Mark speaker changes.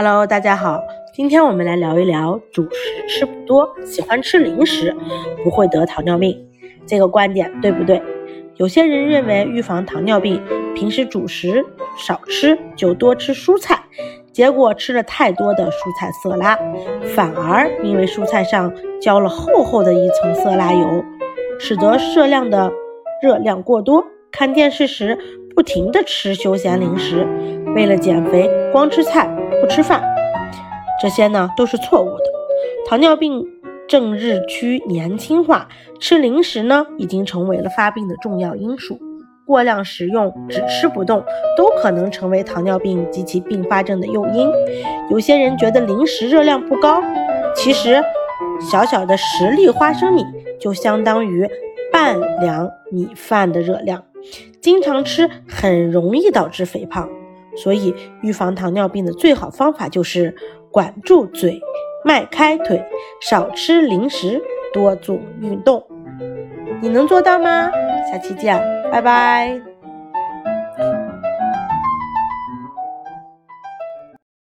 Speaker 1: Hello，大家好，今天我们来聊一聊主食吃不多，喜欢吃零食不会得糖尿病这个观点对不对？有些人认为预防糖尿病，平时主食少吃就多吃蔬菜，结果吃了太多的蔬菜色拉，反而因为蔬菜上浇了厚厚的一层色拉油，使得摄量的热量过多。看电视时不停地吃休闲零食，为了减肥光吃菜。不吃饭，这些呢都是错误的。糖尿病正日趋年轻化，吃零食呢已经成为了发病的重要因素。过量食用、只吃不动，都可能成为糖尿病及其并发症的诱因。有些人觉得零食热量不高，其实小小的十粒花生米就相当于半两米饭的热量，经常吃很容易导致肥胖。所以，预防糖尿病的最好方法就是管住嘴，迈开腿，少吃零食，多做运动。你能做到吗？下期见，拜拜。